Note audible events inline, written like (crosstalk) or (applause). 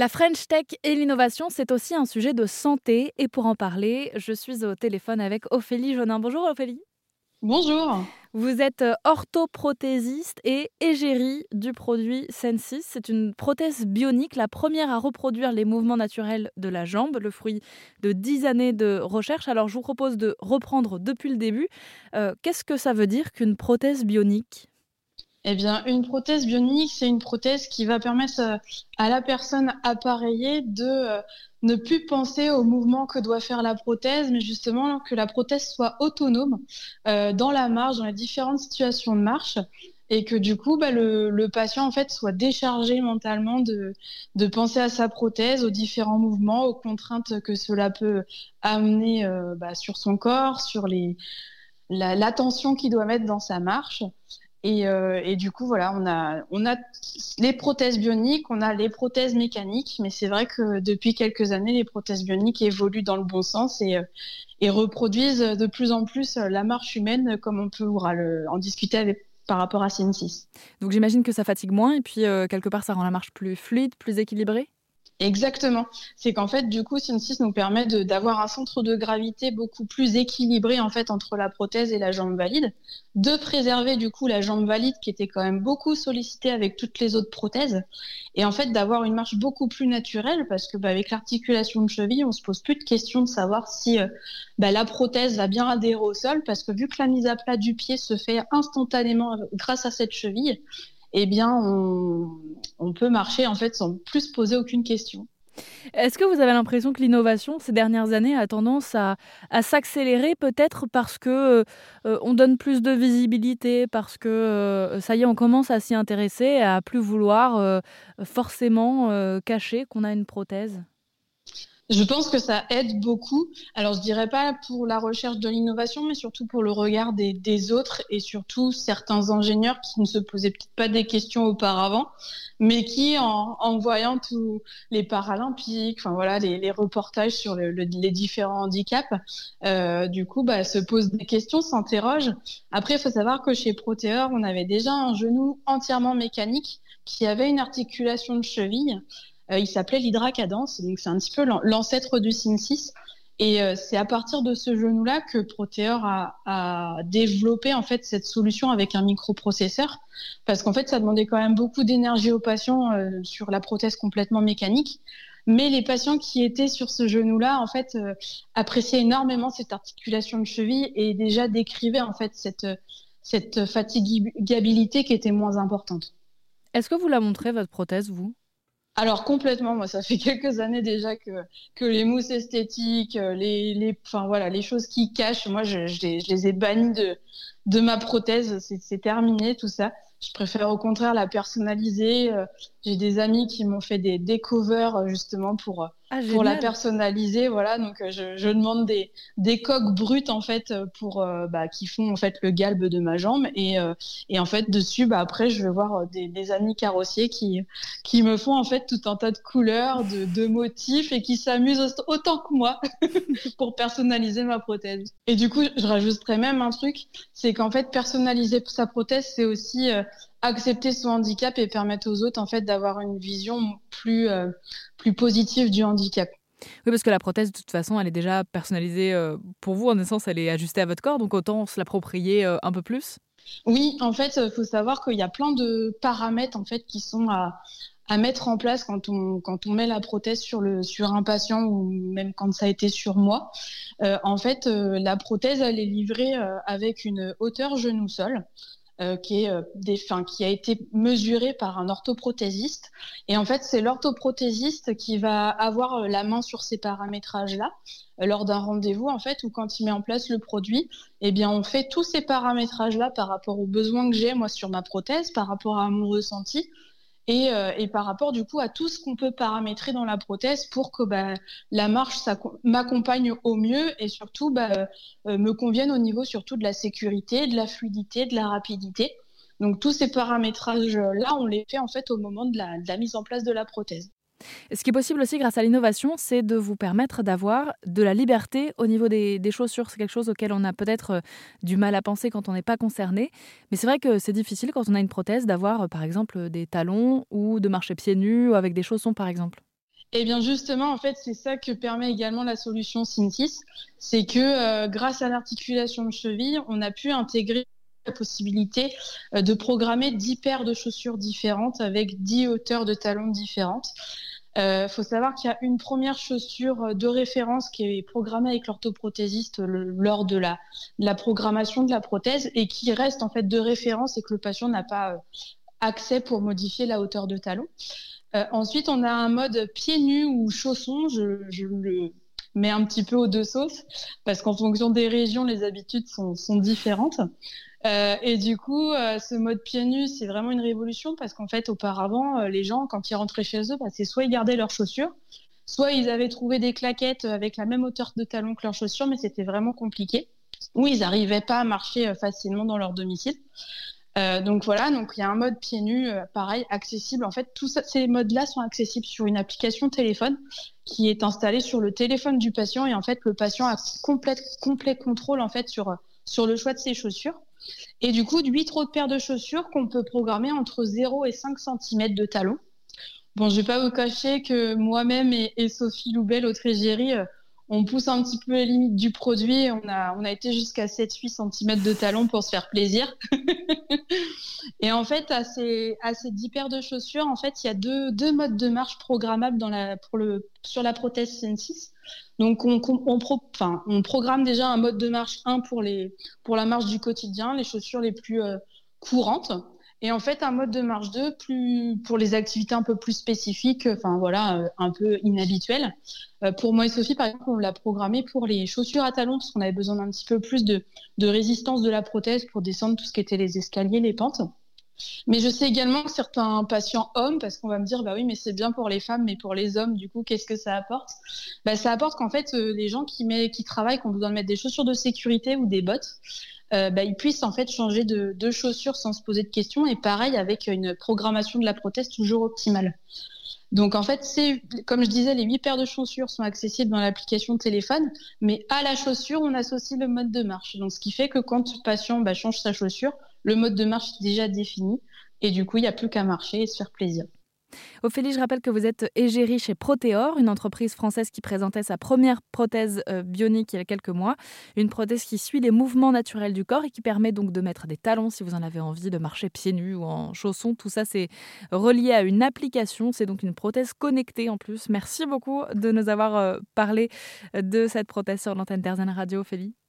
La French Tech et l'innovation, c'est aussi un sujet de santé. Et pour en parler, je suis au téléphone avec Ophélie Jonin. Bonjour Ophélie. Bonjour. Vous êtes euh, orthoprothésiste et égérie du produit Sensis. C'est une prothèse bionique, la première à reproduire les mouvements naturels de la jambe, le fruit de dix années de recherche. Alors je vous propose de reprendre depuis le début. Euh, qu'est-ce que ça veut dire qu'une prothèse bionique? Eh bien, une prothèse bionique, c'est une prothèse qui va permettre euh, à la personne appareillée de euh, ne plus penser au mouvement que doit faire la prothèse, mais justement que la prothèse soit autonome euh, dans la marche, dans les différentes situations de marche, et que du coup, bah, le, patient en fait soit déchargé mentalement de, penser à sa prothèse, aux différents mouvements, aux contraintes que cela peut amener bah, sur son corps, sur l'attention qu'il doit mettre dans sa marche. Euh, et, du coup, voilà, on a, les prothèses bioniques, on a les prothèses mécaniques, mais c'est vrai que depuis quelques années, les prothèses bioniques évoluent dans le bon sens et, euh, reproduisent de plus en plus la marche humaine, comme on peut en discuter par rapport à CN6. Donc j'imagine que ça fatigue moins et puis euh, quelque part ça rend la marche plus fluide, plus équilibrée? Exactement. C'est qu'en fait, du coup, Synthesis nous permet d'avoir un centre de gravité beaucoup plus équilibré en fait entre la prothèse et la jambe valide, de préserver du coup la jambe valide qui était quand même beaucoup sollicitée avec toutes les autres prothèses, et en fait d'avoir une marche beaucoup plus naturelle parce que bah, avec l'articulation de cheville, on se pose plus de questions de savoir si euh, bah, la prothèse va bien adhérer au sol parce que vu que la mise à plat du pied se fait instantanément grâce à cette cheville, eh bien, on, peut marcher en fait sans plus poser aucune question. Est-ce que vous avez l'impression que l'innovation ces dernières années a tendance à, s'accélérer peut-être parce que euh, on donne plus de visibilité, parce que euh, ça y est, on commence à s'y intéresser, à plus vouloir euh, forcément cacher qu'on a une prothèse? Je pense que ça aide beaucoup. Alors, je dirais pas pour la recherche de l'innovation, mais surtout pour le regard des, autres et surtout certains ingénieurs qui ne se posaient peut-être pas des questions auparavant, mais qui, en, voyant tous les Paralympiques, enfin voilà, les, reportages sur les différents handicaps, euh, du coup, bah, se posent des questions, s'interrogent. Après, il faut savoir que chez Proteor, on avait déjà un genou entièrement mécanique qui avait une articulation de cheville. Euh, il s'appelait l'Hydra Cadence, donc c'est un petit peu l'ancêtre du Sim 6. Et euh, c'est à partir de ce genou-là que Proteor a, développé en fait cette solution avec un microprocesseur, parce qu'en fait ça demandait quand même beaucoup d'énergie aux patients euh, sur la prothèse complètement mécanique. Mais les patients qui étaient sur ce genou-là, en fait, appréciaient énormément cette articulation de cheville et déjà décrivaient en fait cette, cette fatigabilité qui était moins importante. Est-ce que vous la montrez votre prothèse, vous? Alors complètement, moi ça fait (laughs) quelques années déjà que, que les mousses esthétiques, euh, les, les, enfin, voilà, les choses qui cachent, moi je, je, les, je les ai bannies de, de ma prothèse, c'est terminé tout ça. Je préfère au contraire la personnaliser. Euh, j'ai des amis qui m'ont fait des, des euh, justement pour ah, pour la personnaliser, voilà. Donc euh, je, je, demande des, des coques brutes en fait pour euh, bah, qui font en fait le galbe de ma jambe et, euh, et en fait dessus, bah, après je vais voir des, des, amis carrossiers qui qui me font en fait tout un tas de couleurs, de, de motifs et qui s'amusent autant que moi (laughs) pour personnaliser ma prothèse. Et du coup, je rajouterais même un truc, c'est qu'en fait personnaliser sa prothèse, c'est aussi accepter son handicap et permettre aux autres en fait d'avoir une vision plus euh, plus positive du handicap. Oui, parce que la prothèse, de toute façon, elle est déjà personnalisée euh, pour vous. En essence, elle est ajustée à votre corps, donc autant se l'approprier euh, un peu plus. Oui, en fait, il faut savoir qu'il y a plein de paramètres en fait qui sont à, à mettre en place quand on, quand on met la prothèse sur, le, sur un patient ou même quand ça a été sur moi. en fait, la prothèse, elle est livrée avec une hauteur genou-sol. Euh, euh, qui a été mesuré par un orthoprothésiste. Et en fait, c'est l'orthoprothésiste qui va avoir euh, la main sur ces paramétrages-là lors d'un rendez-vous, en fait, ou quand il met en place le produit, eh bien, on fait tous ces paramétrages-là par rapport aux besoins que j'ai, moi, sur ma prothèse, par rapport à mon ressenti, euh, et, par rapport du coup à tout ce qu'on peut paramétrer dans la prothèse pour que bah, la marche m'accompagne au mieux et surtout bah, euh, me convienne au niveau surtout de la sécurité, de la fluidité, de la rapidité. Donc tous ces paramétrages-là, on les fait en fait au moment de la mise en place de la prothèse. Ce qui est possible aussi grâce à l'innovation, c'est de vous permettre d'avoir de la liberté au niveau des, chaussures. C'est quelque chose auquel on a peut-être euh, du mal à penser quand on n'est pas concerné. Mais c'est vrai que c'est difficile quand on a une prothèse d'avoir, euh, par exemple, des talons ou de marcher pieds nus ou avec des chaussons, par exemple. Eh bien justement, en fait, c'est ça que permet également la solution Synsys, c'est que euh, grâce à l'articulation de cheville, on a pu intégrer la possibilité de programmer 10 paires de chaussures différentes avec 10 hauteurs de talons différentes. Il euh, faut savoir qu'il y a une première chaussure de référence qui est programmée avec l'orthoprothésiste lors de la, programmation de la prothèse et qui reste en fait de référence et que le patient n'a pas accès pour modifier la hauteur de talon. Euh, ensuite, on a un mode pieds nus ou chaussons. Je, le mets un petit peu aux deux sauces parce qu'en fonction des régions, les habitudes sont, différentes. Euh, et du coup, euh, ce mode pieds nus, c'est vraiment une révolution parce qu'en fait, auparavant, les gens, quand ils rentraient chez eux, bah, c'est soit ils gardaient leurs chaussures, soit ils avaient trouvé des claquettes avec la même hauteur de talon que leurs chaussures, mais c'était vraiment compliqué. Ou ils n'arrivaient pas à marcher facilement dans leur domicile. Euh, donc voilà, donc il y a un mode pieds nus, euh, pareil, accessible. En fait, tous ces modes-là sont accessibles sur une application téléphone qui est installée sur le téléphone du patient et en fait le patient a complet, complet contrôle en fait sur sur le choix de ses chaussures. Et du coup, huit autres paires de chaussures qu'on peut programmer entre 0 et 5 cm de talon. Bon, je vais pas vous cacher que moi-même et, Sophie Loubel, autre égérie, euh, on pousse un petit peu les limites du produit. On a, on a été jusqu'à 7-8 cm de talon pour se faire plaisir. (laughs) et en fait, à ces, à ces 10 paires de chaussures, en fait, il y a deux, deux modes de marche programmables dans la, pour le, sur la prothèse CN6. Donc, on, on, enfin, on, programme déjà un mode de marche 1 pour, les, pour la marche du quotidien, les chaussures les plus euh, courantes. Et en fait, un mode de marche 2 plus, pour les activités un peu plus spécifiques, enfin voilà, euh, un peu inhabituelles. Euh, pour moi et Sophie, par exemple, on l'a programmé pour les chaussures à talons parce qu'on avait besoin d'un petit peu plus de, de, résistance de la prothèse pour descendre tout ce qui était les escaliers, les pentes. Mais je sais également que certains patients hommes, parce qu'on va me dire, bah oui, mais c'est bien pour les femmes, mais pour les hommes, du coup, qu'est-ce que ça apporte? Bah, Ça apporte qu'en fait, euh, les gens qui, met, qui travaillent, qu'on besoin de mettre des chaussures de sécurité ou des bottes, euh, bah, ils puissent en fait changer de, chaussures sans se poser de questions et pareil avec une programmation de la prothèse toujours optimale. Donc en fait, c'est comme je disais, les huit paires de chaussures sont accessibles dans l'application téléphone, mais à la chaussure, on associe le mode de marche. Donc ce qui fait que quand le patient bah, change sa chaussure, le mode de marche est déjà défini et du coup, il n'y a plus qu'à marcher et se faire plaisir. Ophélie, je rappelle que vous êtes égérie chez Proteor, une entreprise française qui présentait sa première prothèse euh, bionique il y a quelques mois. Une prothèse qui suit les mouvements naturels du corps et qui permet donc de mettre des talons si vous en avez envie, de marcher pieds nus ou en chaussons. Tout ça, c'est relié à une application. C'est donc une prothèse connectée en plus. Merci beaucoup de nous avoir euh, parlé de cette prothèse sur l'antenne d'Airzen Radio, Ophélie.